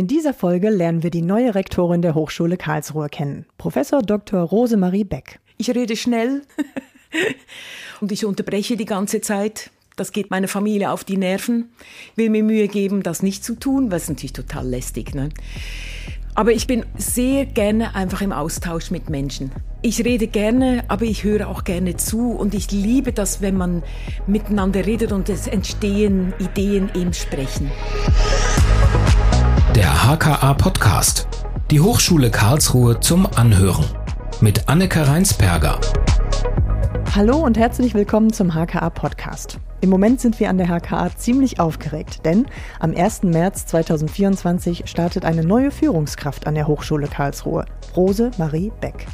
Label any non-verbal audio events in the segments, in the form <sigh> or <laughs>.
In dieser Folge lernen wir die neue Rektorin der Hochschule Karlsruhe kennen, Professor Dr. Rosemarie Beck. Ich rede schnell <laughs> und ich unterbreche die ganze Zeit. Das geht meiner Familie auf die Nerven. Will mir Mühe geben, das nicht zu tun, weil es natürlich total lästig. Ne? Aber ich bin sehr gerne einfach im Austausch mit Menschen. Ich rede gerne, aber ich höre auch gerne zu und ich liebe das, wenn man miteinander redet und es entstehen Ideen im Sprechen. Der HKA Podcast. Die Hochschule Karlsruhe zum Anhören. Mit Anneke Reinsperger. Hallo und herzlich willkommen zum HKA Podcast. Im Moment sind wir an der HKA ziemlich aufgeregt, denn am 1. März 2024 startet eine neue Führungskraft an der Hochschule Karlsruhe, Rose Marie Beck.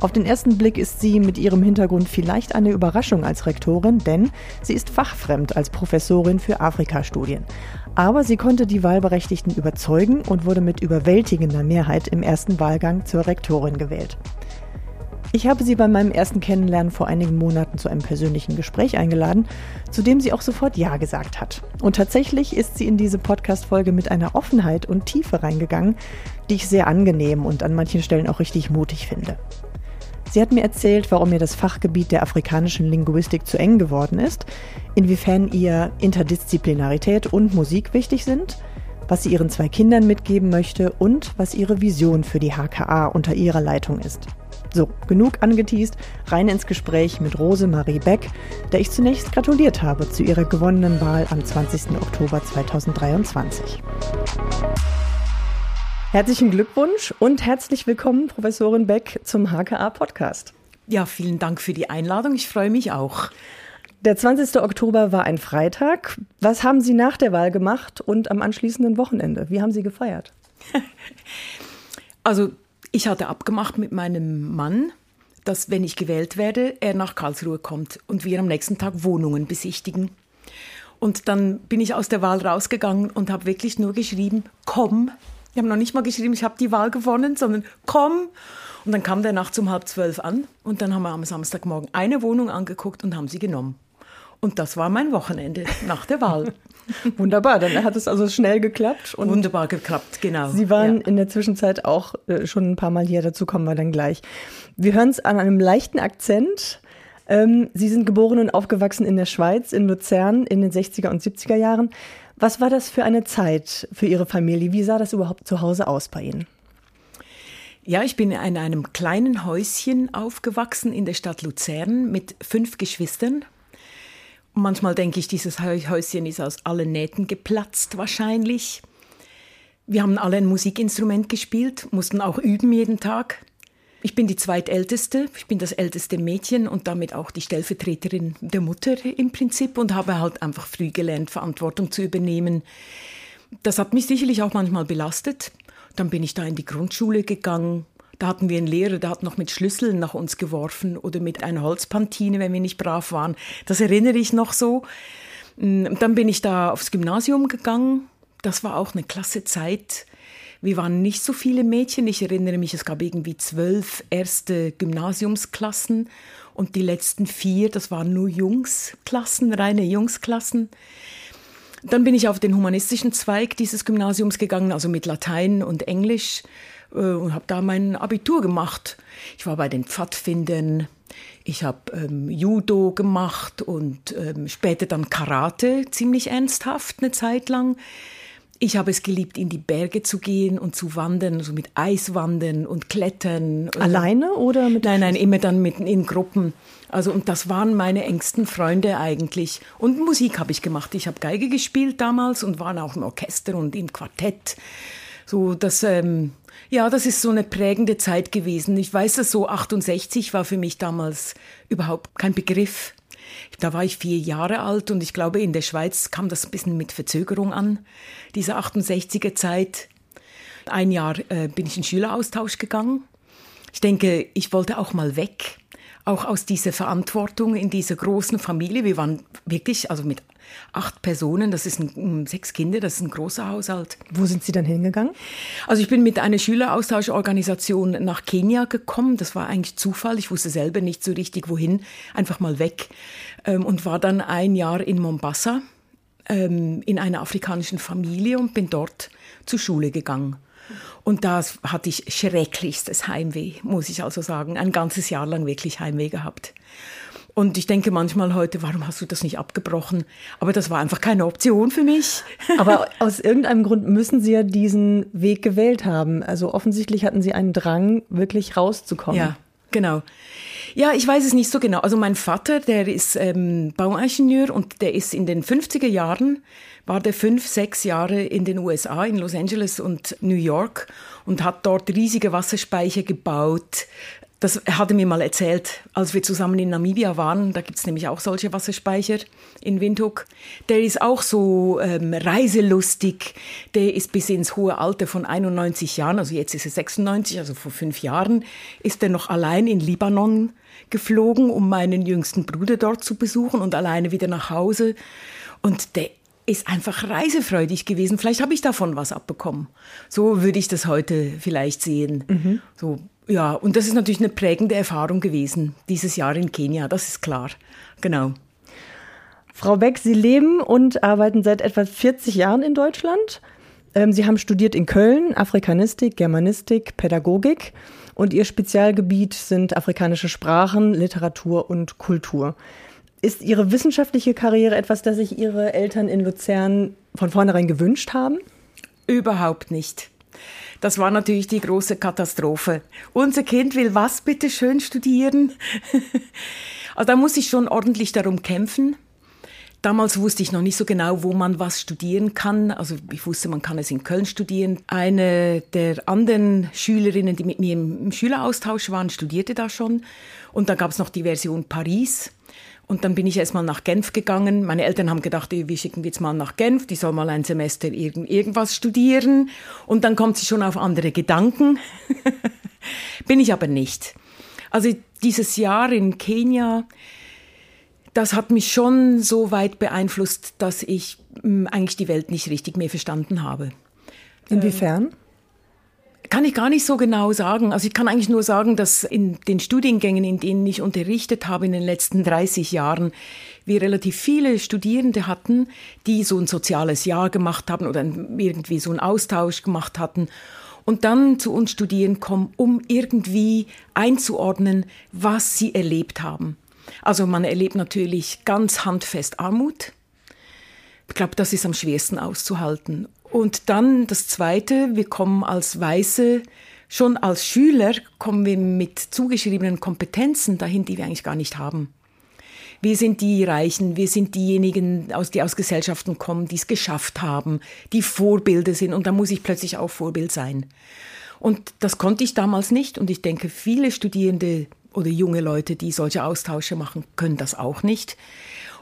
Auf den ersten Blick ist sie mit ihrem Hintergrund vielleicht eine Überraschung als Rektorin, denn sie ist fachfremd als Professorin für Afrikastudien. Aber sie konnte die Wahlberechtigten überzeugen und wurde mit überwältigender Mehrheit im ersten Wahlgang zur Rektorin gewählt. Ich habe sie bei meinem ersten Kennenlernen vor einigen Monaten zu einem persönlichen Gespräch eingeladen, zu dem sie auch sofort Ja gesagt hat. Und tatsächlich ist sie in diese Podcast-Folge mit einer Offenheit und Tiefe reingegangen, die ich sehr angenehm und an manchen Stellen auch richtig mutig finde. Sie hat mir erzählt, warum ihr das Fachgebiet der afrikanischen Linguistik zu eng geworden ist, inwiefern ihr Interdisziplinarität und Musik wichtig sind, was sie ihren zwei Kindern mitgeben möchte und was ihre Vision für die HKA unter ihrer Leitung ist. So, genug angeteased, rein ins Gespräch mit Rose Marie Beck, der ich zunächst gratuliert habe zu ihrer gewonnenen Wahl am 20. Oktober 2023. Herzlichen Glückwunsch und herzlich willkommen, Professorin Beck, zum HKA Podcast. Ja, vielen Dank für die Einladung. Ich freue mich auch. Der 20. Oktober war ein Freitag. Was haben Sie nach der Wahl gemacht und am anschließenden Wochenende? Wie haben Sie gefeiert? Also ich hatte abgemacht mit meinem Mann, dass wenn ich gewählt werde, er nach Karlsruhe kommt und wir am nächsten Tag Wohnungen besichtigen. Und dann bin ich aus der Wahl rausgegangen und habe wirklich nur geschrieben, komm. Ich habe noch nicht mal geschrieben, ich habe die Wahl gewonnen, sondern komm. Und dann kam der nachts um halb zwölf an und dann haben wir am Samstagmorgen eine Wohnung angeguckt und haben sie genommen. Und das war mein Wochenende nach der Wahl. <laughs> Wunderbar, dann hat es also schnell geklappt. Und Wunderbar geklappt, genau. Sie waren ja. in der Zwischenzeit auch äh, schon ein paar Mal hier, dazu kommen wir dann gleich. Wir hören es an einem leichten Akzent. Ähm, Sie sind geboren und aufgewachsen in der Schweiz, in Luzern in den 60er und 70er Jahren. Was war das für eine Zeit für Ihre Familie? Wie sah das überhaupt zu Hause aus bei Ihnen? Ja, ich bin in einem kleinen Häuschen aufgewachsen in der Stadt Luzern mit fünf Geschwistern. Manchmal denke ich, dieses Häuschen ist aus allen Nähten geplatzt wahrscheinlich. Wir haben alle ein Musikinstrument gespielt, mussten auch üben jeden Tag. Ich bin die zweitälteste, ich bin das älteste Mädchen und damit auch die Stellvertreterin der Mutter im Prinzip und habe halt einfach früh gelernt, Verantwortung zu übernehmen. Das hat mich sicherlich auch manchmal belastet. Dann bin ich da in die Grundschule gegangen, da hatten wir einen Lehrer, der hat noch mit Schlüsseln nach uns geworfen oder mit einer Holzpantine, wenn wir nicht brav waren. Das erinnere ich noch so. Mm, dann bin ich da aufs Gymnasium gegangen. Das war auch eine klasse Zeit. Wir waren nicht so viele Mädchen. Ich erinnere mich, es gab irgendwie zwölf erste Gymnasiumsklassen und die letzten vier, das waren nur Jungsklassen, reine Jungsklassen. Dann bin ich auf den humanistischen Zweig dieses Gymnasiums gegangen, also mit Latein und Englisch äh, und habe da mein Abitur gemacht. Ich war bei den Pfadfindern, ich habe ähm, Judo gemacht und ähm, später dann Karate, ziemlich ernsthaft eine Zeit lang. Ich habe es geliebt, in die Berge zu gehen und zu wandern, so also mit Eiswandern und Klettern. Alleine oder mit? Nein, nein, immer dann mit, in Gruppen. Also und das waren meine engsten Freunde eigentlich. Und Musik habe ich gemacht. Ich habe Geige gespielt damals und war auch im Orchester und im Quartett. So das ähm, ja, das ist so eine prägende Zeit gewesen. Ich weiß es so, 68 war für mich damals überhaupt kein Begriff. Da war ich vier Jahre alt und ich glaube, in der Schweiz kam das ein bisschen mit Verzögerung an, diese 68er Zeit. Ein Jahr äh, bin ich in Schüleraustausch gegangen. Ich denke, ich wollte auch mal weg, auch aus dieser Verantwortung in dieser großen Familie. Wir waren wirklich, also mit acht Personen, das ist ein, sechs Kinder, das ist ein großer Haushalt. Wo sind Sie dann hingegangen? Also ich bin mit einer Schüleraustauschorganisation nach Kenia gekommen. Das war eigentlich Zufall. Ich wusste selber nicht so richtig wohin. Einfach mal weg. Ähm, und war dann ein Jahr in Mombasa ähm, in einer afrikanischen Familie und bin dort zur Schule gegangen. Und da hatte ich schrecklichstes Heimweh, muss ich also sagen. Ein ganzes Jahr lang wirklich Heimweh gehabt. Und ich denke manchmal heute, warum hast du das nicht abgebrochen? Aber das war einfach keine Option für mich. <laughs> Aber aus irgendeinem Grund müssen Sie ja diesen Weg gewählt haben. Also offensichtlich hatten Sie einen Drang, wirklich rauszukommen. Ja, genau. Ja, ich weiß es nicht so genau. Also mein Vater, der ist ähm, Bauingenieur und der ist in den 50er Jahren, war der fünf, sechs Jahre in den USA, in Los Angeles und New York und hat dort riesige Wasserspeicher gebaut, das hat er mir mal erzählt, als wir zusammen in Namibia waren. Da gibt es nämlich auch solche Wasserspeicher in Windhoek. Der ist auch so ähm, reiselustig. Der ist bis ins hohe Alter von 91 Jahren, also jetzt ist er 96, also vor fünf Jahren, ist er noch allein in Libanon geflogen, um meinen jüngsten Bruder dort zu besuchen und alleine wieder nach Hause. Und der ist einfach reisefreudig gewesen. Vielleicht habe ich davon was abbekommen. So würde ich das heute vielleicht sehen. Mhm. So ja, und das ist natürlich eine prägende Erfahrung gewesen, dieses Jahr in Kenia, das ist klar. Genau. Frau Beck, Sie leben und arbeiten seit etwa 40 Jahren in Deutschland. Ähm, Sie haben studiert in Köln Afrikanistik, Germanistik, Pädagogik und Ihr Spezialgebiet sind afrikanische Sprachen, Literatur und Kultur. Ist Ihre wissenschaftliche Karriere etwas, das sich Ihre Eltern in Luzern von vornherein gewünscht haben? Überhaupt nicht. Das war natürlich die große Katastrophe. Unser Kind will was bitte schön studieren? <laughs> also da muss ich schon ordentlich darum kämpfen. Damals wusste ich noch nicht so genau, wo man was studieren kann. Also ich wusste, man kann es in Köln studieren. Eine der anderen Schülerinnen, die mit mir im Schüleraustausch waren, studierte da schon. Und dann gab es noch die Version Paris. Und dann bin ich erstmal nach Genf gegangen. Meine Eltern haben gedacht, wir schicken jetzt mal nach Genf, die soll mal ein Semester irgend, irgendwas studieren. Und dann kommt sie schon auf andere Gedanken. <laughs> bin ich aber nicht. Also dieses Jahr in Kenia, das hat mich schon so weit beeinflusst, dass ich hm, eigentlich die Welt nicht richtig mehr verstanden habe. Inwiefern? Kann ich gar nicht so genau sagen. Also ich kann eigentlich nur sagen, dass in den Studiengängen, in denen ich unterrichtet habe in den letzten 30 Jahren, wir relativ viele Studierende hatten, die so ein soziales Jahr gemacht haben oder irgendwie so einen Austausch gemacht hatten und dann zu uns studieren kommen, um irgendwie einzuordnen, was sie erlebt haben. Also man erlebt natürlich ganz handfest Armut. Ich glaube, das ist am schwersten auszuhalten. Und dann das Zweite, wir kommen als Weiße, schon als Schüler kommen wir mit zugeschriebenen Kompetenzen dahin, die wir eigentlich gar nicht haben. Wir sind die Reichen, wir sind diejenigen, die aus Gesellschaften kommen, die es geschafft haben, die Vorbilder sind und da muss ich plötzlich auch Vorbild sein. Und das konnte ich damals nicht und ich denke, viele Studierende oder junge Leute, die solche Austausche machen, können das auch nicht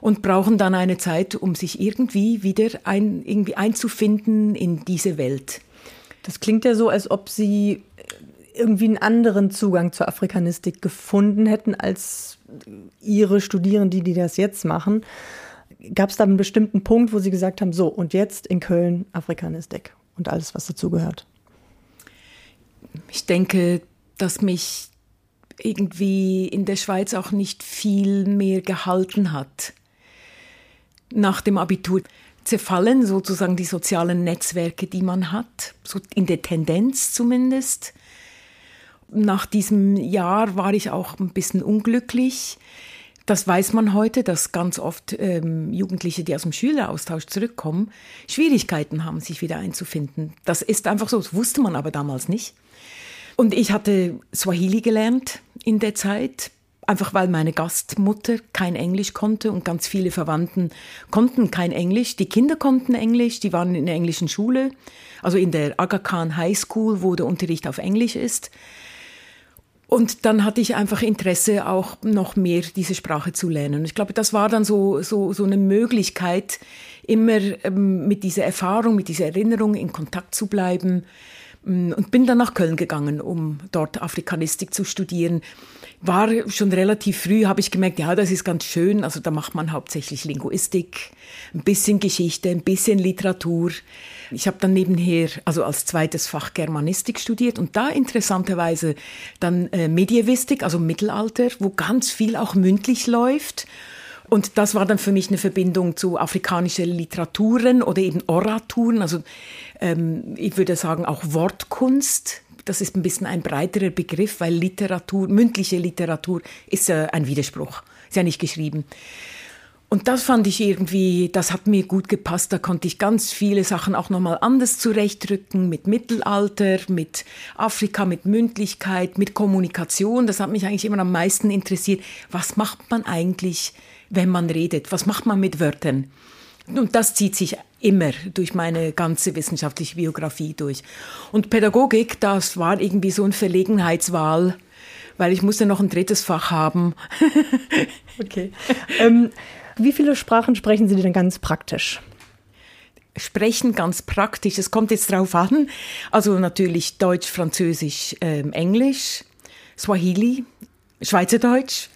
und brauchen dann eine Zeit, um sich irgendwie wieder ein, irgendwie einzufinden in diese Welt. Das klingt ja so, als ob Sie irgendwie einen anderen Zugang zur Afrikanistik gefunden hätten als Ihre Studierenden, die das jetzt machen. Gab es da einen bestimmten Punkt, wo Sie gesagt haben, so und jetzt in Köln Afrikanistik und alles, was dazugehört? Ich denke, dass mich irgendwie in der Schweiz auch nicht viel mehr gehalten hat nach dem Abitur zerfallen sozusagen die sozialen Netzwerke, die man hat, so in der Tendenz zumindest. Nach diesem Jahr war ich auch ein bisschen unglücklich. Das weiß man heute, dass ganz oft ähm, Jugendliche, die aus dem Schüleraustausch zurückkommen, Schwierigkeiten haben, sich wieder einzufinden. Das ist einfach so, das wusste man aber damals nicht. Und ich hatte Swahili gelernt in der Zeit, einfach weil meine Gastmutter kein Englisch konnte und ganz viele Verwandten konnten kein Englisch. Die Kinder konnten Englisch, die waren in der englischen Schule, also in der Aga Khan High School, wo der Unterricht auf Englisch ist. Und dann hatte ich einfach Interesse, auch noch mehr diese Sprache zu lernen. Und ich glaube, das war dann so, so, so eine Möglichkeit, immer ähm, mit dieser Erfahrung, mit dieser Erinnerung in Kontakt zu bleiben. Mm, und bin dann nach Köln gegangen, um dort Afrikanistik zu studieren war schon relativ früh, habe ich gemerkt, ja, das ist ganz schön. Also da macht man hauptsächlich Linguistik, ein bisschen Geschichte, ein bisschen Literatur. Ich habe dann nebenher, also als zweites Fach Germanistik studiert und da interessanterweise dann äh, Medievistik, also Mittelalter, wo ganz viel auch mündlich läuft. Und das war dann für mich eine Verbindung zu afrikanischen Literaturen oder eben Oraturen, also ähm, ich würde sagen auch Wortkunst. Das ist ein bisschen ein breiterer Begriff, weil Literatur, mündliche Literatur ist äh, ein Widerspruch, ist ja nicht geschrieben. Und das fand ich irgendwie, das hat mir gut gepasst. Da konnte ich ganz viele Sachen auch nochmal anders zurechtrücken, mit Mittelalter, mit Afrika, mit Mündlichkeit, mit Kommunikation. Das hat mich eigentlich immer am meisten interessiert. Was macht man eigentlich, wenn man redet? Was macht man mit Wörtern? Und das zieht sich immer durch meine ganze wissenschaftliche Biografie durch. Und Pädagogik, das war irgendwie so eine Verlegenheitswahl, weil ich musste noch ein drittes Fach haben. <laughs> okay. ähm, wie viele Sprachen sprechen Sie denn ganz praktisch? Sprechen ganz praktisch. Es kommt jetzt drauf an. Also natürlich Deutsch, Französisch, ähm, Englisch, Swahili, Schweizerdeutsch.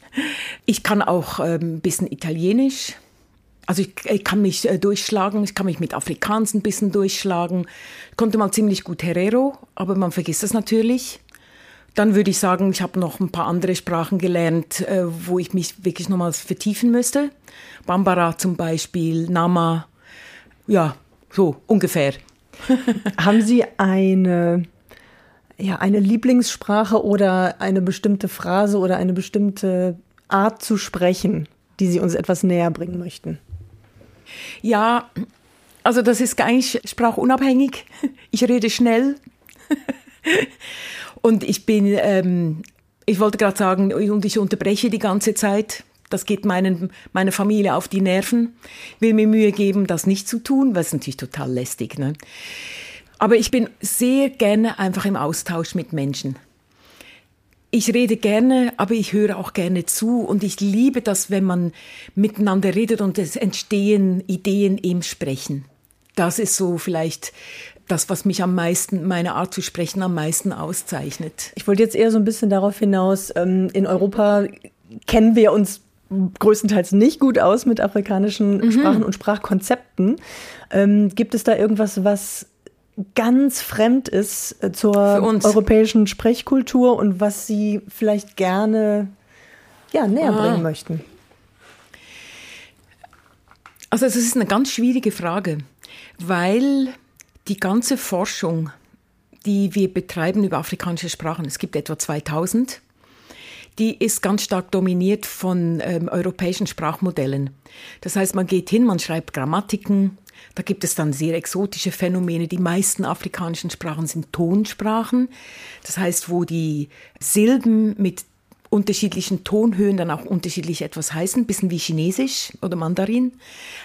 Ich kann auch ähm, ein bisschen Italienisch. Also ich, ich kann mich äh, durchschlagen, ich kann mich mit Afrikaans ein bisschen durchschlagen. Ich konnte mal ziemlich gut Herero, aber man vergisst das natürlich. Dann würde ich sagen, ich habe noch ein paar andere Sprachen gelernt, äh, wo ich mich wirklich nochmals vertiefen müsste. Bambara zum Beispiel, Nama, ja, so ungefähr. <laughs> Haben Sie eine, ja, eine Lieblingssprache oder eine bestimmte Phrase oder eine bestimmte Art zu sprechen, die Sie uns etwas näher bringen möchten? Ja, also das ist nicht sprachunabhängig. Ich rede schnell. Und ich bin, ähm, ich wollte gerade sagen, und ich unterbreche die ganze Zeit. Das geht meinen, meiner Familie auf die Nerven. Will mir Mühe geben, das nicht zu tun, was natürlich total lästig. Ne? Aber ich bin sehr gerne einfach im Austausch mit Menschen. Ich rede gerne, aber ich höre auch gerne zu und ich liebe das, wenn man miteinander redet und es entstehen Ideen im Sprechen. Das ist so vielleicht das, was mich am meisten, meine Art zu sprechen am meisten auszeichnet. Ich wollte jetzt eher so ein bisschen darauf hinaus, ähm, in Europa kennen wir uns größtenteils nicht gut aus mit afrikanischen mhm. Sprachen und Sprachkonzepten. Ähm, gibt es da irgendwas, was ganz fremd ist äh, zur europäischen Sprechkultur und was Sie vielleicht gerne ja, näher ah. bringen möchten? Also es ist eine ganz schwierige Frage, weil die ganze Forschung, die wir betreiben über afrikanische Sprachen, es gibt etwa 2000, die ist ganz stark dominiert von ähm, europäischen Sprachmodellen. Das heißt, man geht hin, man schreibt Grammatiken, da gibt es dann sehr exotische Phänomene. Die meisten afrikanischen Sprachen sind Tonsprachen. Das heißt, wo die Silben mit unterschiedlichen Tonhöhen dann auch unterschiedlich etwas heißen, bisschen wie Chinesisch oder Mandarin.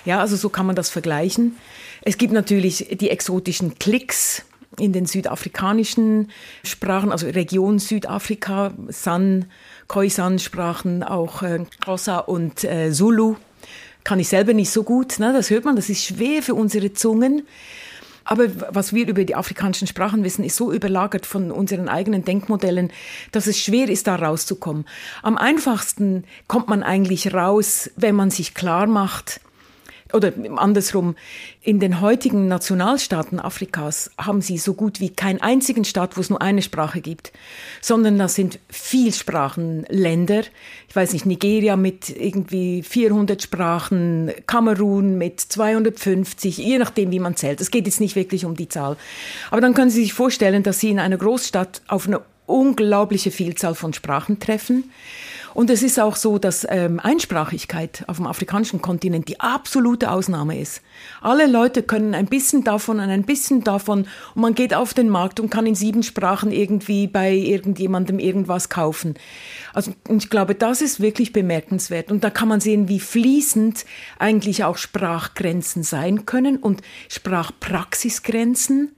Ja, also so kann man das vergleichen. Es gibt natürlich die exotischen Klicks in den südafrikanischen Sprachen, also Region Südafrika, San, Khoisan-Sprachen, auch äh, und äh, Zulu. Kann ich selber nicht so gut, ne? das hört man, das ist schwer für unsere Zungen. Aber was wir über die afrikanischen Sprachen wissen, ist so überlagert von unseren eigenen Denkmodellen, dass es schwer ist, da rauszukommen. Am einfachsten kommt man eigentlich raus, wenn man sich klar macht, oder andersrum, in den heutigen Nationalstaaten Afrikas haben sie so gut wie keinen einzigen Staat, wo es nur eine Sprache gibt, sondern das sind Vielsprachenländer. Ich weiß nicht, Nigeria mit irgendwie 400 Sprachen, Kamerun mit 250, je nachdem, wie man zählt. Es geht jetzt nicht wirklich um die Zahl. Aber dann können Sie sich vorstellen, dass Sie in einer Großstadt auf eine unglaubliche Vielzahl von Sprachen treffen. Und es ist auch so, dass ähm, Einsprachigkeit auf dem afrikanischen Kontinent die absolute Ausnahme ist. Alle Leute können ein bisschen davon und ein bisschen davon und man geht auf den Markt und kann in sieben Sprachen irgendwie bei irgendjemandem irgendwas kaufen. Also ich glaube, das ist wirklich bemerkenswert und da kann man sehen, wie fließend eigentlich auch Sprachgrenzen sein können und Sprachpraxisgrenzen.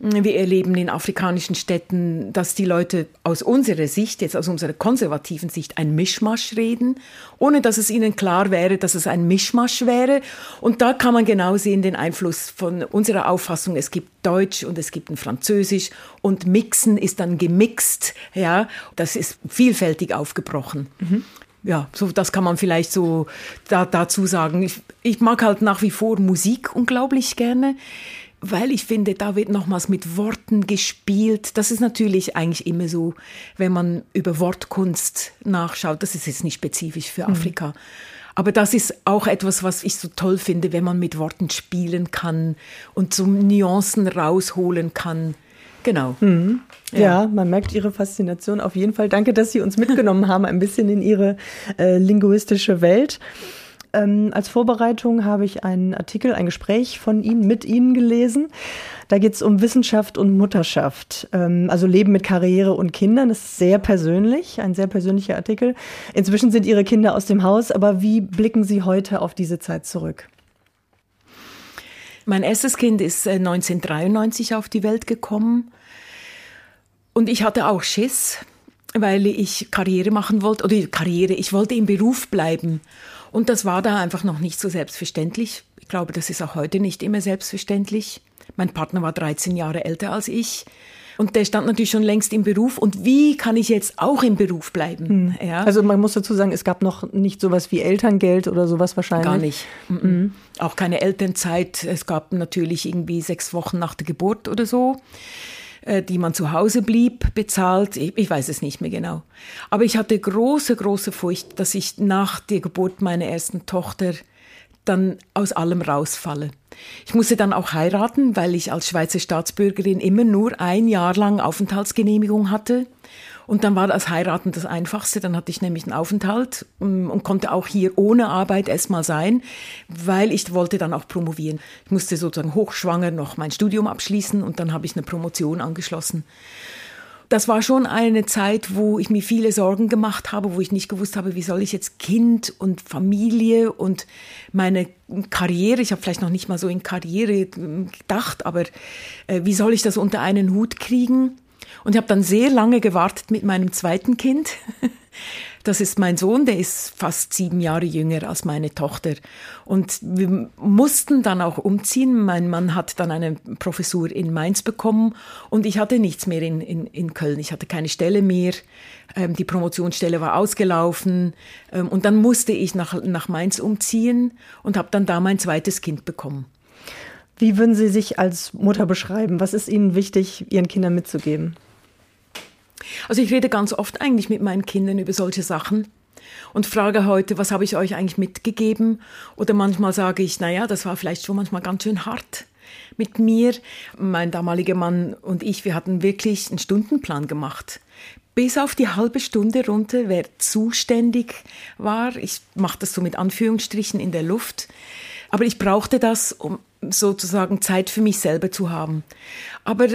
Wir erleben in afrikanischen Städten, dass die Leute aus unserer Sicht, jetzt aus unserer konservativen Sicht, ein Mischmasch reden, ohne dass es ihnen klar wäre, dass es ein Mischmasch wäre. Und da kann man genau sehen den Einfluss von unserer Auffassung. Es gibt Deutsch und es gibt ein Französisch und Mixen ist dann gemixt. Ja, das ist vielfältig aufgebrochen. Mhm ja, so das kann man vielleicht so da, dazu sagen. Ich, ich mag halt nach wie vor Musik unglaublich gerne weil ich finde, da wird nochmals mit Worten gespielt. Das ist natürlich eigentlich immer so, wenn man über Wortkunst nachschaut. Das ist jetzt nicht spezifisch für mhm. Afrika. Aber das ist auch etwas, was ich so toll finde, wenn man mit Worten spielen kann und so Nuancen rausholen kann. Genau. Mhm. Ja. ja. man merkt Ihre Faszination auf jeden Fall. Danke, dass Sie uns mitgenommen haben, ein bisschen in Ihre äh, linguistische Welt. Ähm, als Vorbereitung habe ich einen Artikel, ein Gespräch von Ihnen mit Ihnen gelesen. Da geht es um Wissenschaft und Mutterschaft, ähm, also Leben mit Karriere und Kindern. Das ist sehr persönlich, ein sehr persönlicher Artikel. Inzwischen sind Ihre Kinder aus dem Haus, aber wie blicken Sie heute auf diese Zeit zurück? Mein erstes Kind ist 1993 äh, auf die Welt gekommen und ich hatte auch Schiss, weil ich Karriere machen wollte oder Karriere, ich wollte im Beruf bleiben und das war da einfach noch nicht so selbstverständlich. Ich glaube, das ist auch heute nicht immer selbstverständlich. Mein Partner war 13 Jahre älter als ich. Und der stand natürlich schon längst im Beruf. Und wie kann ich jetzt auch im Beruf bleiben? Hm. Ja. Also man muss dazu sagen, es gab noch nicht sowas wie Elterngeld oder sowas wahrscheinlich. Gar nicht. Mhm. Auch keine Elternzeit. Es gab natürlich irgendwie sechs Wochen nach der Geburt oder so die man zu Hause blieb, bezahlt. Ich, ich, weiß es nicht mehr genau. Aber ich hatte große, große Furcht, dass ich nach der Geburt meiner ersten Tochter dann aus allem rausfalle. Ich musste dann auch heiraten, weil ich als Schweizer Staatsbürgerin immer nur ein Jahr lang Aufenthaltsgenehmigung hatte. Und dann war das Heiraten das Einfachste. Dann hatte ich nämlich einen Aufenthalt ähm, und konnte auch hier ohne Arbeit erstmal sein, weil ich wollte dann auch promovieren. Ich musste sozusagen hochschwanger noch mein Studium abschließen und dann habe ich eine Promotion angeschlossen das war schon eine Zeit, wo ich mir viele Sorgen gemacht habe, wo ich nicht gewusst habe, wie soll ich jetzt Kind und Familie und meine Karriere, ich habe vielleicht noch nicht mal so in Karriere gedacht, aber äh, wie soll ich das unter einen Hut kriegen? Und ich habe dann sehr lange gewartet mit meinem zweiten Kind. <laughs> Das ist mein Sohn, der ist fast sieben Jahre jünger als meine Tochter. Und wir mussten dann auch umziehen. Mein Mann hat dann eine Professur in Mainz bekommen und ich hatte nichts mehr in, in, in Köln. Ich hatte keine Stelle mehr. Ähm, die Promotionsstelle war ausgelaufen. Ähm, und dann musste ich nach, nach Mainz umziehen und habe dann da mein zweites Kind bekommen. Wie würden Sie sich als Mutter beschreiben? Was ist Ihnen wichtig, Ihren Kindern mitzugeben? Also ich rede ganz oft eigentlich mit meinen Kindern über solche Sachen und frage heute, was habe ich euch eigentlich mitgegeben? Oder manchmal sage ich, naja, das war vielleicht schon manchmal ganz schön hart mit mir. Mein damaliger Mann und ich, wir hatten wirklich einen Stundenplan gemacht. Bis auf die halbe Stunde runter, wer zuständig war. Ich mache das so mit Anführungsstrichen in der Luft. Aber ich brauchte das, um sozusagen Zeit für mich selber zu haben. Aber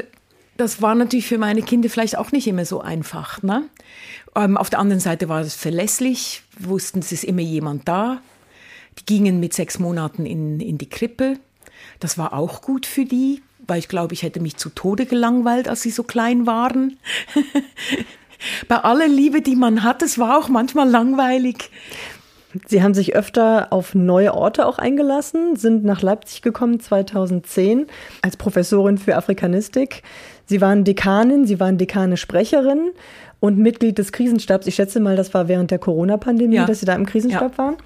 das war natürlich für meine Kinder vielleicht auch nicht immer so einfach. Ne? Ähm, auf der anderen Seite war es verlässlich, wussten, es ist immer jemand da. Die gingen mit sechs Monaten in, in die Krippe. Das war auch gut für die, weil ich glaube, ich hätte mich zu Tode gelangweilt, als sie so klein waren. <laughs> Bei aller Liebe, die man hat, es war auch manchmal langweilig. Sie haben sich öfter auf neue Orte auch eingelassen, sind nach Leipzig gekommen 2010 als Professorin für Afrikanistik. Sie waren Dekanin, Sie waren Dekane-Sprecherin und Mitglied des Krisenstabs. Ich schätze mal, das war während der Corona-Pandemie, ja. dass Sie da im Krisenstab ja. waren.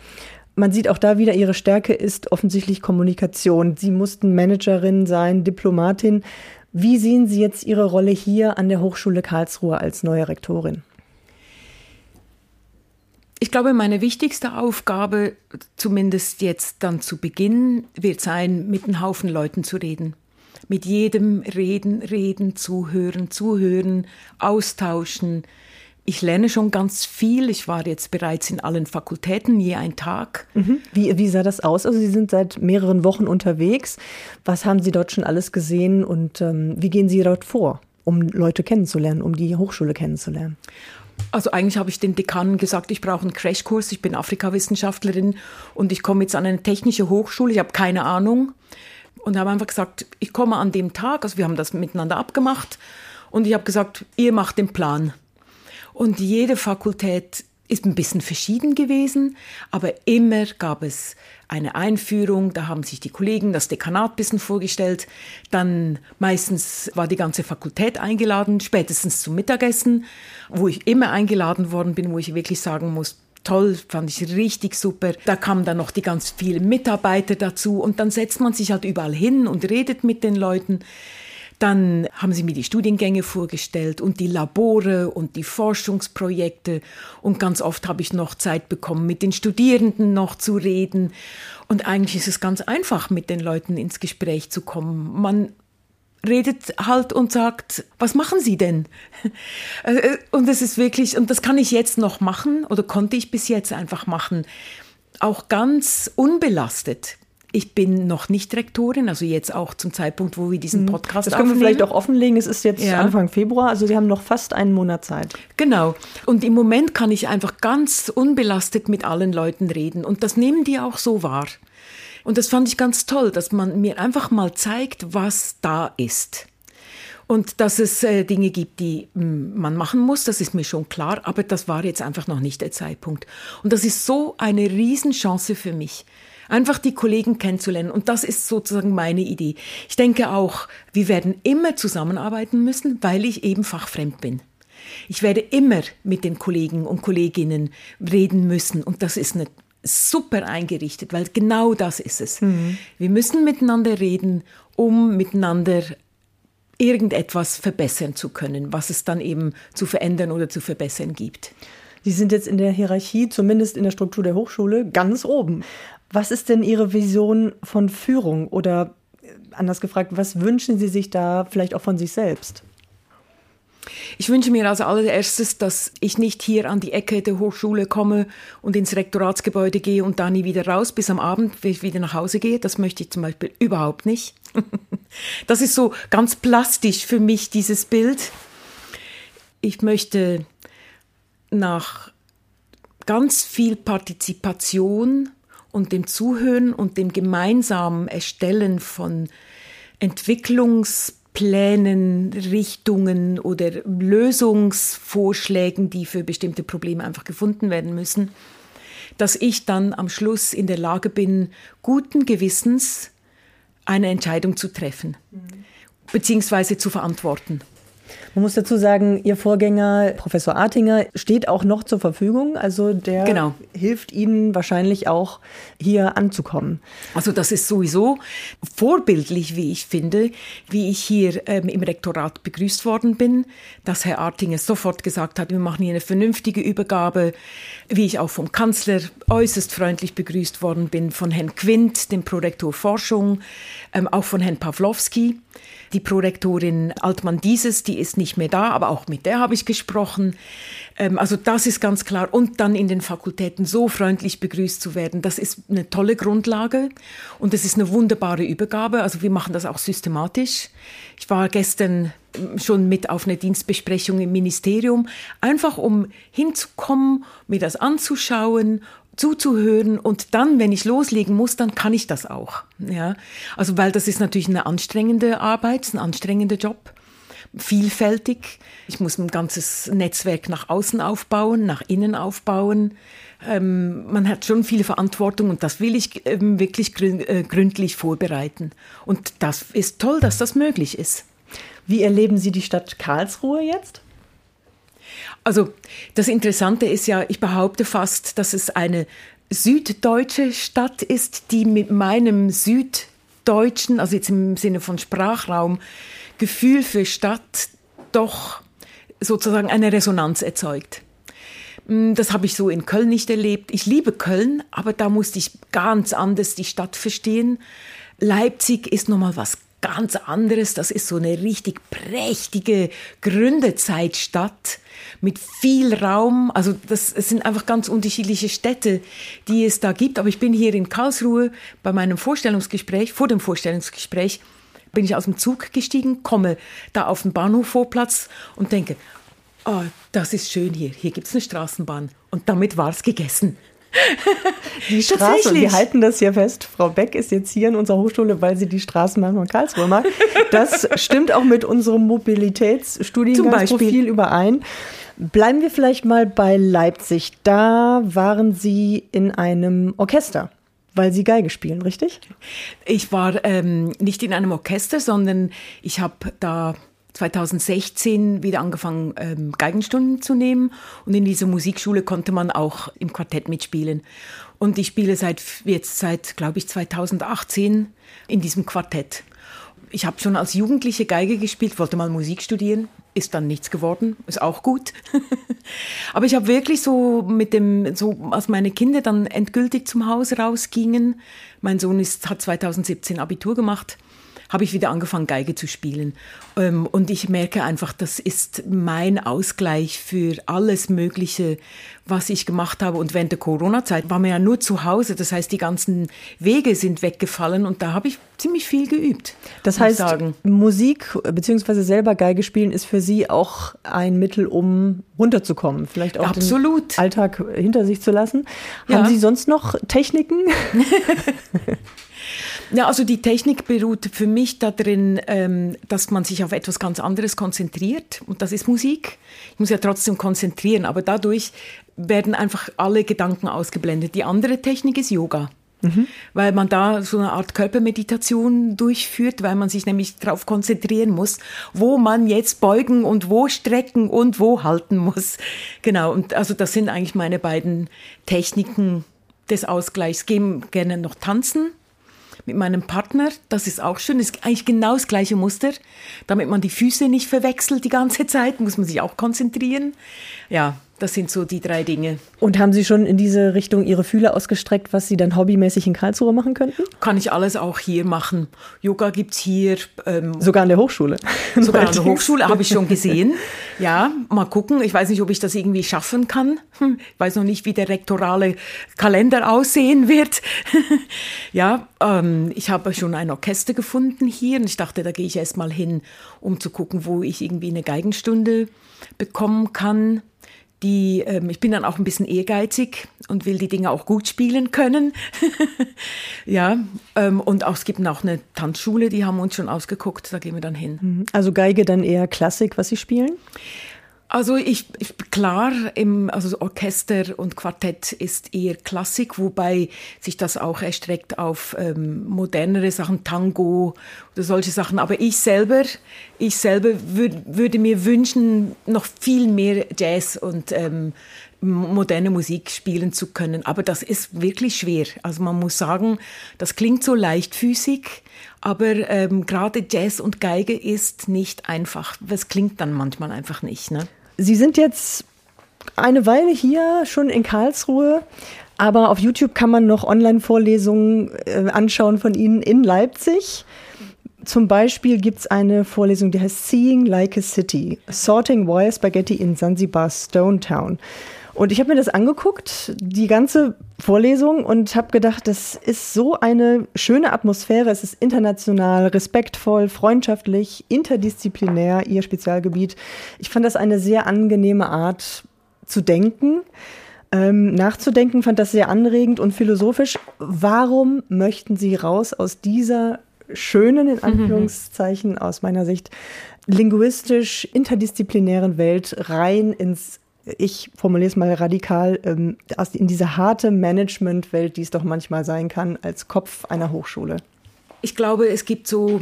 Man sieht auch da wieder, Ihre Stärke ist offensichtlich Kommunikation. Sie mussten Managerin sein, Diplomatin. Wie sehen Sie jetzt Ihre Rolle hier an der Hochschule Karlsruhe als neue Rektorin? Ich glaube, meine wichtigste Aufgabe, zumindest jetzt dann zu Beginn, wird sein, mit einem Haufen Leuten zu reden mit jedem reden, reden, zuhören, zuhören, austauschen. Ich lerne schon ganz viel. Ich war jetzt bereits in allen Fakultäten, je ein Tag. Mhm. Wie, wie sah das aus? Also Sie sind seit mehreren Wochen unterwegs. Was haben Sie dort schon alles gesehen und ähm, wie gehen Sie dort vor, um Leute kennenzulernen, um die Hochschule kennenzulernen? Also eigentlich habe ich den Dekanen gesagt, ich brauche einen Crashkurs, ich bin Afrikawissenschaftlerin und ich komme jetzt an eine technische Hochschule, ich habe keine Ahnung und habe einfach gesagt, ich komme an dem Tag, also wir haben das miteinander abgemacht. Und ich habe gesagt, ihr macht den Plan. Und jede Fakultät ist ein bisschen verschieden gewesen, aber immer gab es eine Einführung, da haben sich die Kollegen das Dekanat ein bisschen vorgestellt, dann meistens war die ganze Fakultät eingeladen, spätestens zum Mittagessen, wo ich immer eingeladen worden bin, wo ich wirklich sagen muss, toll, fand ich richtig super. Da kamen dann noch die ganz vielen Mitarbeiter dazu und dann setzt man sich halt überall hin und redet mit den Leuten. Dann haben sie mir die Studiengänge vorgestellt und die Labore und die Forschungsprojekte. Und ganz oft habe ich noch Zeit bekommen, mit den Studierenden noch zu reden. Und eigentlich ist es ganz einfach, mit den Leuten ins Gespräch zu kommen. Man redet halt und sagt, was machen Sie denn? <laughs> Äh, und es ist wirklich, und das kann ich jetzt noch machen oder konnte ich bis jetzt einfach machen, auch ganz unbelastet ich bin noch nicht Rektorin, also jetzt auch zum Zeitpunkt, wo wir diesen mhm. Podcast Das können aufnehmen. wir vielleicht auch offenlegen. Es ist jetzt ja. Anfang Februar, also Sie haben noch fast einen Monat Zeit. Genau. Und im Moment kann ich einfach ganz unbelastet mit allen Leuten reden. Und das nehmen die auch so wahr. Und das fand ich ganz toll, dass man mir einfach mal zeigt, was da ist. Und dass es äh, Dinge gibt, die hm, man machen muss, das ist mir schon klar, aber das war jetzt einfach noch nicht der Zeitpunkt. Und das ist so eine Riesenchance für mich. Einfach die Kollegen kennenzulernen. Und das ist sozusagen meine Idee. Ich denke auch, wir werden immer zusammenarbeiten müssen, weil ich eben fachfremd bin. Ich werde immer mit den Kollegen und Kolleginnen reden müssen. Und das ist eine super eingerichtet, weil genau das ist es. Mhm. Wir müssen miteinander reden, um miteinander irgendetwas verbessern zu können, was es dann eben zu verändern oder zu verbessern gibt. Sie sind jetzt in der Hierarchie, zumindest in der Struktur der Hochschule, ganz oben. Was ist denn Ihre Vision von Führung? Oder äh, anders gefragt, was wünschen Sie sich da vielleicht auch von sich selbst? Ich wünsche mir als allererstes, dass ich nicht hier an die Ecke der Hochschule komme und ins Rektoratsgebäude gehe und da nie wieder raus, bis am Abend, wenn ich wieder nach Hause gehe. Das möchte ich zum Beispiel überhaupt nicht. <laughs> Das ist so ganz plastisch für mich, dieses Bild. Ich möchte nach ganz viel Partizipation und dem Zuhören und dem gemeinsamen Erstellen von Entwicklungsplänen, Richtungen oder Lösungsvorschlägen, die für bestimmte Probleme einfach gefunden werden müssen, dass ich dann am Schluss in der Lage bin, guten Gewissens eine Entscheidung zu treffen, mhm. beziehungsweise zu verantworten. Man muss dazu sagen, Ihr Vorgänger, Professor Artinger, steht auch noch zur Verfügung. Also der genau. hilft Ihnen wahrscheinlich auch hier anzukommen. Also das ist sowieso vorbildlich, wie ich finde, wie ich hier ähm, im Rektorat begrüßt worden bin, dass Herr Artinger sofort gesagt hat, wir machen hier eine vernünftige Übergabe, wie ich auch vom Kanzler äußerst freundlich begrüßt worden bin, von Herrn Quint, dem Prorektor Forschung, ähm, auch von Herrn Pawlowski. Die Prorektorin Altmann Dieses, die ist nicht mehr da, aber auch mit der habe ich gesprochen. Ähm, also das ist ganz klar. Und dann in den Fakultäten so freundlich begrüßt zu werden, das ist eine tolle Grundlage und es ist eine wunderbare Übergabe. Also wir machen das auch systematisch. Ich war gestern schon mit auf eine Dienstbesprechung im Ministerium, einfach um hinzukommen, mir das anzuschauen zuzuhören und dann, wenn ich loslegen muss, dann kann ich das auch. Ja, also weil das ist natürlich eine anstrengende Arbeit, ein anstrengender Job, vielfältig. Ich muss ein ganzes Netzwerk nach außen aufbauen, nach innen aufbauen. Ähm, man hat schon viele Verantwortung und das will ich ähm, wirklich äh, gründlich vorbereiten. Und das ist toll, dass das möglich ist. Wie erleben Sie die Stadt Karlsruhe jetzt? Also das Interessante ist ja, ich behaupte fast, dass es eine süddeutsche Stadt ist, die mit meinem süddeutschen, also jetzt im Sinne von Sprachraum, Gefühl für Stadt doch sozusagen eine Resonanz erzeugt. Hm, das habe ich so in Köln nicht erlebt. Ich liebe Köln, aber da musste ich ganz anders die Stadt verstehen. Leipzig ist nochmal was ganz anderes. Das ist so eine richtig prächtige Gründerzeitstadt mit viel Raum. Also das es sind einfach ganz unterschiedliche Städte, die es da gibt. Aber ich bin hier in Karlsruhe bei meinem Vorstellungsgespräch, vor dem Vorstellungsgespräch, bin ich aus dem Zug gestiegen, komme da auf den Bahnhofvorplatz und denke, oh, das ist schön hier, hier gibt es eine Straßenbahn. Und damit war es gegessen. <laughs> Die Straße, wir halten das hier fest. Frau Beck ist jetzt hier in unserer Hochschule, weil sie die Straßenbahn von Karlsruhe mag. <laughs> Das stimmt auch mit unserem Mobilitätsstudiengangsprofil überein. Bleiben wir vielleicht mal bei Leipzig. Da waren Sie in einem Orchester weil Sie Geige spielen, richtig? Ich war ähm, nicht in einem Orchester, sondern ich habe da 2016 wieder angefangen, ähm, Geigenstunden zu nehmen. Und in dieser Musikschule konnte man auch im Quartett mitspielen. Und ich spiele seit jetzt seit, glaube ich, 2018 in diesem Quartett. Ich habe schon als Jugendliche Geige gespielt, wollte mal Musik studieren, ist dann nichts geworden, ist auch gut. <laughs> Aber ich habe wirklich so mit dem, so als meine Kinder dann endgültig zum Haus rausgingen, mein Sohn ist, hat 2017 Abitur gemacht, habe ich wieder angefangen, Geige zu spielen. Ähm, und ich merke einfach, das ist mein Ausgleich für alles Mögliche, was ich gemacht habe. Und während der Corona-Zeit war man ja nur zu Hause. Das heißt, die ganzen Wege sind weggefallen und da habe ich ziemlich viel geübt. Das heißt, Musik bzw. selber Geige spielen ist für Sie auch ein Mittel, um runterzukommen, vielleicht auch Absolut. den Alltag hinter sich zu lassen. Ja. Haben Sie sonst noch Techniken? <laughs> Ja, also die Technik beruht für mich darin, ähm, dass man sich auf etwas ganz anderes konzentriert. Und das ist Musik. Ich muss ja trotzdem konzentrieren, aber dadurch werden einfach alle Gedanken ausgeblendet. Die andere Technik ist Yoga. Mhm. Weil man da so eine Art Körpermeditation durchführt, weil man sich nämlich darauf konzentrieren muss, wo man jetzt beugen und wo strecken und wo halten muss. <laughs> Genau, und also das sind eigentlich meine beiden Techniken des Ausgleichs. Gehen gerne noch tanzen mit meinem Partner. Das ist auch schön. Ist eigentlich genau das gleiche Muster. Damit man die Füße nicht verwechselt die ganze Zeit, muss man sich auch konzentrieren. Ja, das sind so die drei Dinge. Und haben Sie schon in diese Richtung Ihre Fühler ausgestreckt, was Sie dann hobbymäßig in Karlsruhe machen könnten? Kann ich alles auch hier machen. Yoga gibt es hier. Ähm, sogar an der Hochschule. <laughs> Sogar an der Hochschule habe ich schon <laughs> gesehen. Ja, mal gucken. Ich weiß nicht, ob ich das irgendwie schaffen kann. Hm, ich weiß noch nicht, wie der rektorale Kalender aussehen wird. <laughs> ja, ähm, ich habe schon ein Orchester gefunden hier und ich dachte, da gehe ich erst mal hin, um zu gucken, wo ich irgendwie eine Geigenstunde bekommen kann die, ähm, ich bin dann auch ein bisschen ehrgeizig und will die Dinge auch gut spielen können. <laughs> ja, ähm, und auch, es gibt auch eine Tanzschule, die haben uns schon ausgeguckt, da gehen wir dann hin. Mhm. Also Geige dann eher Klassik, was Sie spielen? Also ich, ich klar, im, also Orchester und Quartett ist eher Klassik, wobei sich das auch erstreckt auf ähm, modernere Sachen, Tango oder solche Sachen. Aber ich selber, ich selber würd, würde mir wünschen, noch viel mehr Jazz und ähm, moderne Musik spielen zu können. Aber das ist wirklich schwer. Also man muss sagen, das klingt so leichtfüßig, aber ähm, gerade Jazz und Geige ist nicht einfach. Das klingt dann manchmal einfach nicht. Ne? Sie sind jetzt eine Weile hier schon in Karlsruhe, aber auf YouTube kann man noch Online-Vorlesungen äh, anschauen von Ihnen in Leipzig. Zum Beispiel gibt es eine Vorlesung, die heißt Seeing Like a City, Sorting Wire Spaghetti in Zanzibar Stone Town. Und ich habe mir das angeguckt, die ganze Vorlesung, und habe gedacht, das ist so eine schöne Atmosphäre. Es ist international, respektvoll, freundschaftlich, interdisziplinär, ihr Spezialgebiet. Ich fand das eine sehr angenehme Art zu denken. Ähm, nachzudenken, fand das sehr anregend und philosophisch. Warum möchten Sie raus aus dieser schönen, in Anführungszeichen, aus meiner Sicht, linguistisch interdisziplinären Welt rein ins ich formuliere es mal radikal, ähm, in diese harte Managementwelt, die es doch manchmal sein kann, als Kopf einer Hochschule? Ich glaube, es gibt so,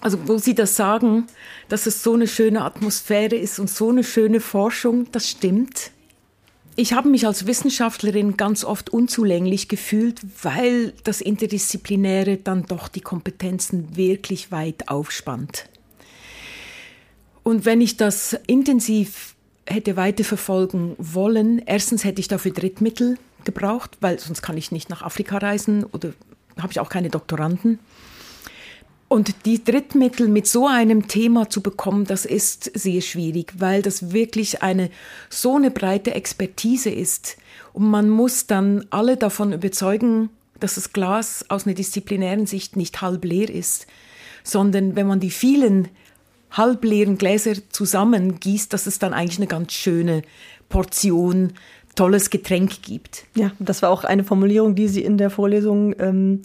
also wo Sie das sagen, dass es so eine schöne Atmosphäre ist und so eine schöne Forschung, das stimmt. Ich habe mich als Wissenschaftlerin ganz oft unzulänglich gefühlt, weil das Interdisziplinäre dann doch die Kompetenzen wirklich weit aufspannt. Und wenn ich das intensiv hätte weiterverfolgen wollen, erstens hätte ich dafür Drittmittel gebraucht, weil sonst kann ich nicht nach Afrika reisen oder habe ich auch keine Doktoranden. Und die Drittmittel mit so einem Thema zu bekommen, das ist sehr schwierig, weil das wirklich eine so eine breite Expertise ist. Und man muss dann alle davon überzeugen, dass das Glas aus einer disziplinären Sicht nicht halb leer ist, sondern wenn man die vielen halbleeren Gläser zusammengießt, dass es dann eigentlich eine ganz schöne Portion tolles Getränk gibt. Ja, das war auch eine Formulierung, die Sie in der Vorlesung ähm,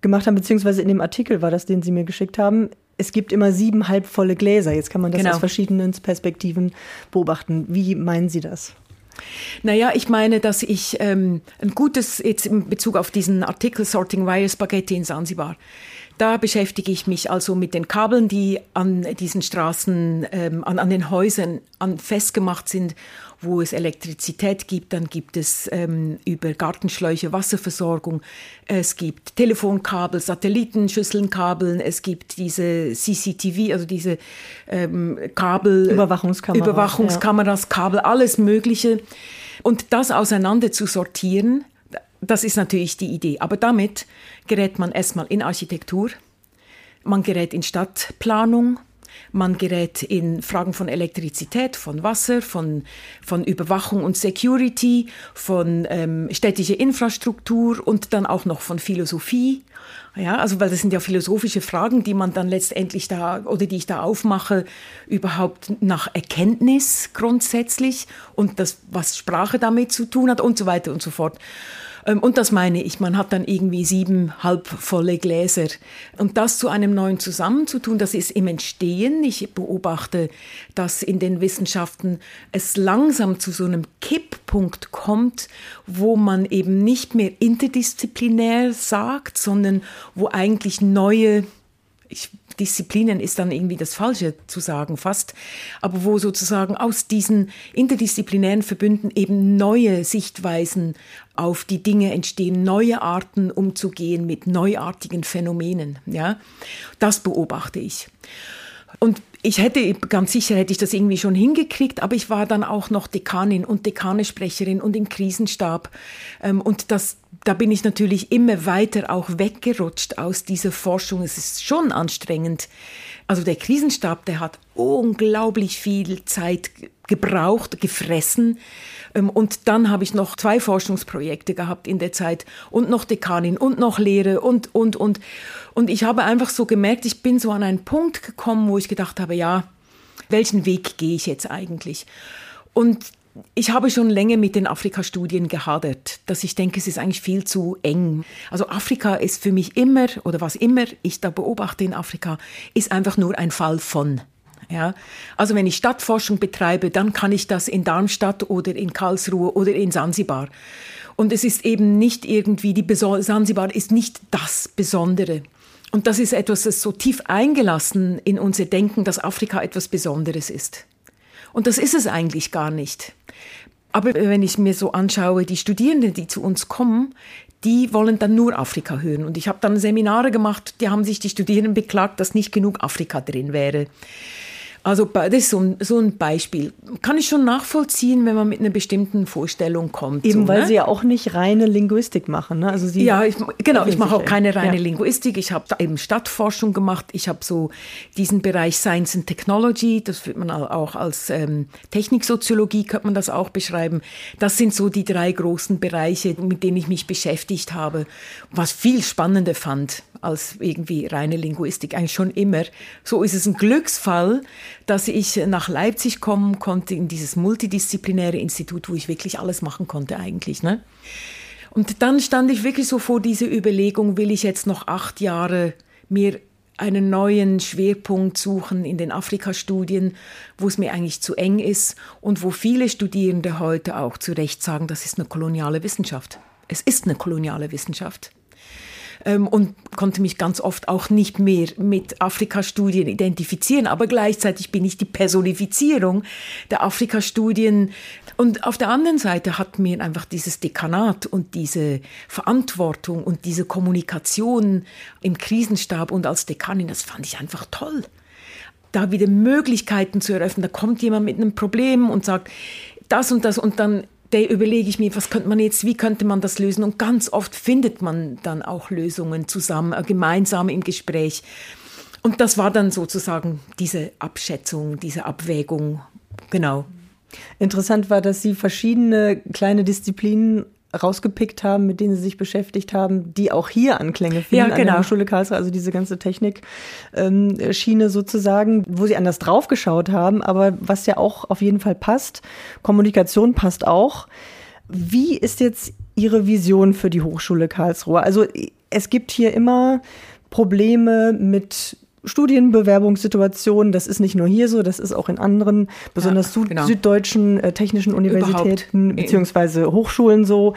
gemacht haben, beziehungsweise in dem Artikel war das, den Sie mir geschickt haben. Es gibt immer sieben halbvolle Gläser. Jetzt kann man das genau. aus verschiedenen Perspektiven beobachten. Wie meinen Sie das? Naja, ich meine, dass ich ähm, ein gutes, jetzt in Bezug auf diesen Artikel Sorting Wire Spaghetti in Sansibar, Da beschäftige ich mich also mit den Kabeln, die an diesen Straßen, ähm, an, an den Häusern an, festgemacht sind wo es Elektrizität gibt, dann gibt es ähm, über Gartenschläuche Wasserversorgung, es gibt Telefonkabel, Satellitenschüsselnkabel, es gibt diese CCTV, also diese ähm, Kabel, Überwachungskameras, Überwachungskameras ja. Kabel, alles Mögliche. Und das auseinander zu sortieren, das ist natürlich die Idee. Aber damit gerät man erstmal in Architektur, man gerät in Stadtplanung, man gerät in Fragen von Elektrizität, von Wasser, von, von Überwachung und Security, von ähm, städtischer Infrastruktur und dann auch noch von Philosophie. Ja, also weil das sind ja philosophische Fragen, die man dann letztendlich da oder die ich da aufmache, überhaupt nach Erkenntnis grundsätzlich und das, was Sprache damit zu tun hat und so weiter und so fort. Ähm, und das meine ich, man hat dann irgendwie sieben halbvolle Gläser. Und das zu einem neuen zusammenzutun, das ist im Entstehen. Ich beobachte, dass in den Wissenschaften es langsam zu so einem Kipppunkt kommt, wo man eben nicht mehr interdisziplinär sagt, sondern wo eigentlich neue ich, Disziplinen ist dann irgendwie das Falsche zu sagen fast, aber wo sozusagen aus diesen interdisziplinären Verbünden eben neue Sichtweisen auf die Dinge entstehen, neue Arten umzugehen mit neuartigen Phänomenen. Ja, das beobachte ich. Und ich hätte, ganz sicher hätte ich das irgendwie schon hingekriegt, aber ich war dann auch noch Dekanin und Dekanesprecherin und im Krisenstab. Ähm, und das, da bin ich natürlich immer weiter auch weggerutscht aus dieser Forschung. Es ist schon anstrengend. Also der Krisenstab, der hat unglaublich viel Zeit gebraucht, gefressen. Ähm, und dann habe ich noch zwei Forschungsprojekte gehabt in der Zeit und noch Dekanin und noch Lehre und, und, und. Und ich habe einfach so gemerkt, ich bin so an einen Punkt gekommen, wo ich gedacht habe, ja, welchen Weg gehe ich jetzt eigentlich? Und ich habe schon länger mit den Afrika-Studien gehadert, dass ich denke, es ist eigentlich viel zu eng. Also Afrika ist für mich immer, oder was immer ich da beobachte in Afrika, ist einfach nur ein Fall von. Ja, also wenn ich Stadtforschung betreibe, dann kann ich das in Darmstadt oder in Karlsruhe oder in Sansibar. Und es ist eben nicht irgendwie die Beso Sansibar ist nicht das Besondere. Und das ist etwas, das so tief eingelassen in unser Denken, dass Afrika etwas Besonderes ist. Und das ist es eigentlich gar nicht. Aber wenn ich mir so anschaue, die Studierenden, die zu uns kommen, die wollen dann nur Afrika hören. Und ich habe dann Seminare gemacht, die haben sich die Studierenden beklagt, dass nicht genug Afrika drin wäre. Also das ist so ein, so ein Beispiel. Kann ich schon nachvollziehen, wenn man mit einer bestimmten Vorstellung kommt. Eben so, weil ne? Sie ja auch nicht reine Linguistik machen. Ne? Also Sie ja, ich, genau. Ich mache auch keine reine ja. Linguistik. Ich habe eben Stadtforschung gemacht. Ich habe so diesen Bereich Science and Technology. Das wird man auch als ähm, Techniksoziologie könnte man das auch beschreiben. Das sind so die drei großen Bereiche, mit denen ich mich beschäftigt habe. Was viel spannender fand als irgendwie reine Linguistik, eigentlich schon immer. So ist es ein Glücksfall, dass ich nach Leipzig kommen konnte, in dieses multidisziplinäre Institut, wo ich wirklich alles machen konnte eigentlich. Ne? Und dann stand ich wirklich so vor dieser Überlegung, will ich jetzt noch acht Jahre mir einen neuen Schwerpunkt suchen in den Afrika-Studien, wo es mir eigentlich zu eng ist und wo viele Studierende heute auch zu Recht sagen, das ist eine koloniale Wissenschaft. Es ist eine koloniale Wissenschaft ähm, und konnte mich ganz oft auch nicht mehr mit Afrika-Studien identifizieren. Aber gleichzeitig bin ich die Personifizierung der Afrika-Studien. Und auf der anderen Seite hat mir einfach dieses Dekanat und diese Verantwortung und diese Kommunikation im Krisenstab und als Dekanin, das fand ich einfach toll da wieder Möglichkeiten zu eröffnen. Da kommt jemand mit einem Problem und sagt, das und das und dann da überlege ich mir, was könnte man jetzt, wie könnte man das lösen? Und ganz oft findet man dann auch Lösungen zusammen, äh, gemeinsam im Gespräch. Und das war dann sozusagen diese Abschätzung, diese Abwägung. Genau. Interessant war, dass Sie verschiedene kleine Disziplinen rausgepickt haben, mit denen sie sich beschäftigt haben, die auch hier Anklänge finden ja, genau. an der genau. Hochschule Karlsruhe, also diese ganze Technik-Schiene ähm, sozusagen, wo sie anders draufgeschaut haben, aber was ja auch auf jeden Fall passt, Kommunikation passt auch. Wie ist jetzt Ihre Vision für die Hochschule Karlsruhe? Also es gibt hier immer Probleme mit Studienbewerbungssituation. Das ist nicht nur hier so, das ist auch in anderen, besonders ja, genau. süddeutschen äh, technischen Universitäten beziehungsweise Hochschulen so.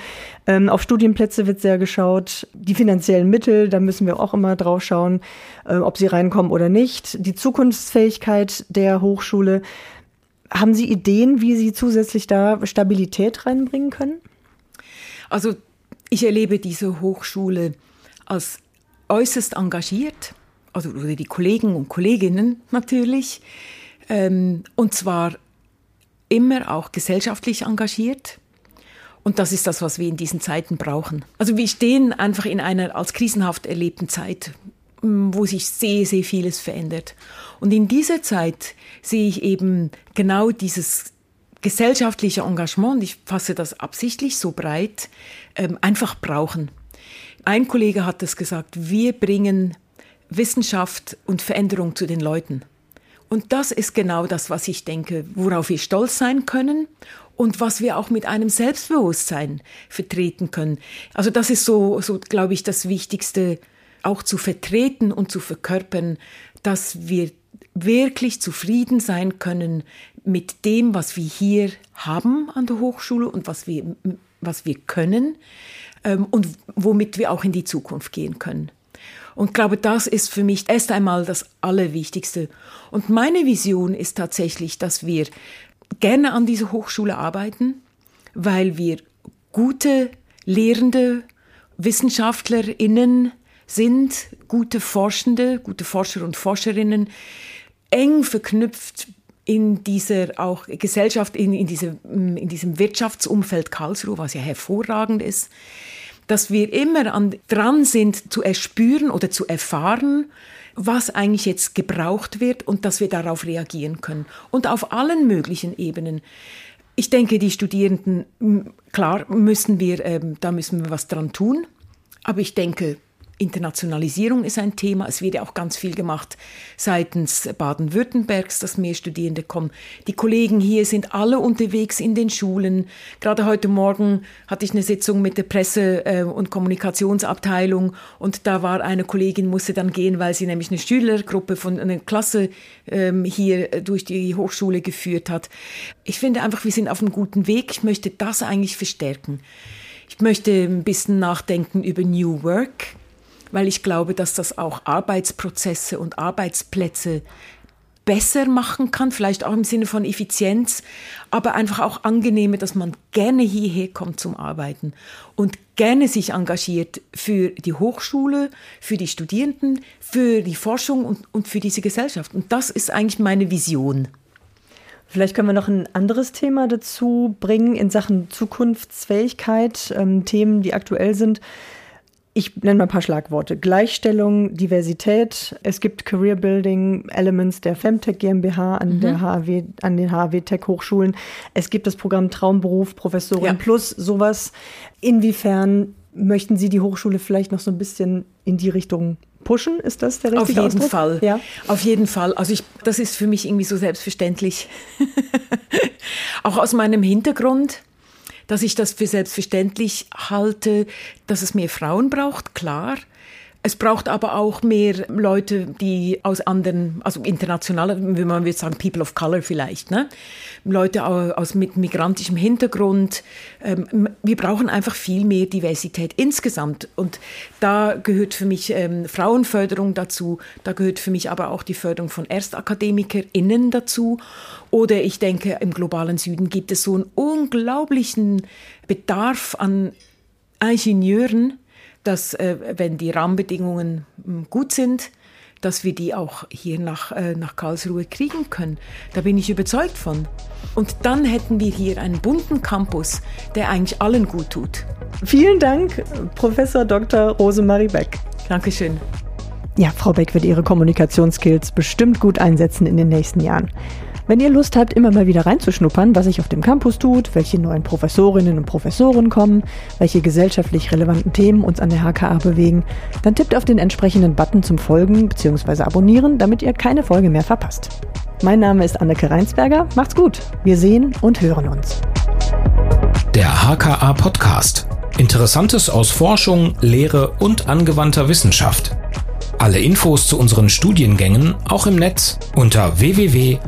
Ähm, auf Studienplätze wird sehr geschaut. Die finanziellen Mittel, da müssen wir auch immer drauf schauen, äh, ob sie reinkommen oder nicht. Die Zukunftsfähigkeit der Hochschule. Haben Sie Ideen, wie Sie zusätzlich da Stabilität reinbringen können? Also ich erlebe diese Hochschule als äußerst engagiert also oder die Kollegen und Kolleginnen natürlich, ähm, und zwar immer auch gesellschaftlich engagiert. Und das ist das, was wir in diesen Zeiten brauchen. Also wir stehen einfach in einer als krisenhaft erlebten Zeit, wo sich sehr, sehr vieles verändert. Und in dieser Zeit sehe ich eben genau dieses gesellschaftliche Engagement, ich fasse das absichtlich so breit, ähm, einfach brauchen. Ein Kollege hat es gesagt, wir bringen Wissenschaft und Veränderung zu den Leuten. Und das ist genau das, was ich denke, worauf wir stolz sein können und was wir auch mit einem Selbstbewusstsein vertreten können. Also das ist so, so glaube ich, das Wichtigste, auch zu vertreten und zu verkörpern, dass wir wirklich zufrieden sein können mit dem, was wir hier haben an der Hochschule und was wir, was wir können ähm, und womit wir auch in die Zukunft gehen können. Und glaube, das ist für mich erst einmal das Allerwichtigste. Und meine Vision ist tatsächlich, dass wir gerne an dieser Hochschule arbeiten, weil wir gute Lehrende, WissenschaftlerInnen sind, gute Forschende, gute Forscher und Forscherinnen, eng verknüpft in dieser auch Gesellschaft, in, in, diese, in diesem Wirtschaftsumfeld Karlsruhe, was ja hervorragend ist dass wir immer an, dran sind zu erspüren oder zu erfahren, was eigentlich jetzt gebraucht wird und dass wir darauf reagieren können. Und auf allen möglichen Ebenen. Ich denke, die Studierenden, klar, müssen wir, ähm, da müssen wir was dran tun. Aber ich denke, Internationalisierung ist ein Thema. Es wird ja auch ganz viel gemacht seitens Baden-Württembergs, dass mehr Studierende kommen. Die Kollegen hier sind alle unterwegs in den Schulen. Gerade heute Morgen hatte ich eine Sitzung mit der Presse- äh, und Kommunikationsabteilung und da war eine Kollegin, musste dann gehen, weil sie nämlich eine Schülergruppe von einer Klasse ähm, hier durch die Hochschule geführt hat. Ich finde einfach, wir sind auf einem guten Weg. Ich möchte das eigentlich verstärken. Ich möchte ein bisschen nachdenken über New Work weil ich glaube, dass das auch Arbeitsprozesse und Arbeitsplätze besser machen kann, vielleicht auch im Sinne von Effizienz, aber einfach auch angenehmer, dass man gerne hierher kommt zum Arbeiten und gerne sich engagiert für die Hochschule, für die Studierenden, für die Forschung und, und für diese Gesellschaft. Und das ist eigentlich meine Vision. Vielleicht können wir noch ein anderes Thema dazu bringen in Sachen Zukunftsfähigkeit, ähm, Themen, die aktuell sind. Ich nenne mal ein paar Schlagworte. Gleichstellung, Diversität. Es gibt Career Building Elements der Femtech GmbH an, mhm. der HAW, an den HAW Tech Hochschulen. Es gibt das Programm Traumberuf, Professorin ja. Plus, sowas. Inwiefern möchten Sie die Hochschule vielleicht noch so ein bisschen in die Richtung pushen? Ist das der richtige Auf jeden Ausdruck? Fall. Ja. Auf jeden Fall. Also ich, das ist für mich irgendwie so selbstverständlich. <laughs> Auch aus meinem Hintergrund dass ich das für selbstverständlich halte, dass es mehr Frauen braucht, klar. Es braucht aber auch mehr Leute, die aus anderen, also internationale, wie man würde sagen, People of Color vielleicht, ne? Leute aus mit migrantischem Hintergrund. Ähm, wir brauchen einfach viel mehr Diversität insgesamt. Und da gehört für mich ähm, Frauenförderung dazu. Da gehört für mich aber auch die Förderung von ErstakademikerInnen dazu. Oder ich denke, im globalen Süden gibt es so einen unglaublichen Bedarf an Ingenieuren, dass, äh, wenn die Rahmenbedingungen hm, gut sind, dass wir die auch hier nach, äh, nach Karlsruhe kriegen können. Da bin ich überzeugt von. Und dann hätten wir hier einen bunten Campus, der eigentlich allen gut tut. Vielen Dank, Professor Dr. Rosemarie Beck. Dankeschön. Ja, Frau Beck wird ihre Kommunikationsskills bestimmt gut einsetzen in den nächsten Jahren. Wenn ihr Lust habt, immer mal wieder reinzuschnuppern, was sich auf dem Campus tut, welche neuen Professorinnen und Professoren kommen, welche gesellschaftlich relevanten Themen uns an der HKA bewegen, dann tippt auf den entsprechenden Button zum Folgen bzw. Abonnieren, damit ihr keine Folge mehr verpasst. Mein Name ist Anneke Reinsberger. Macht's gut. Wir sehen und hören uns. Der HKA Podcast. Interessantes aus Forschung, Lehre und angewandter Wissenschaft. Alle Infos zu unseren Studiengängen auch im Netz unter www.h-ka.de.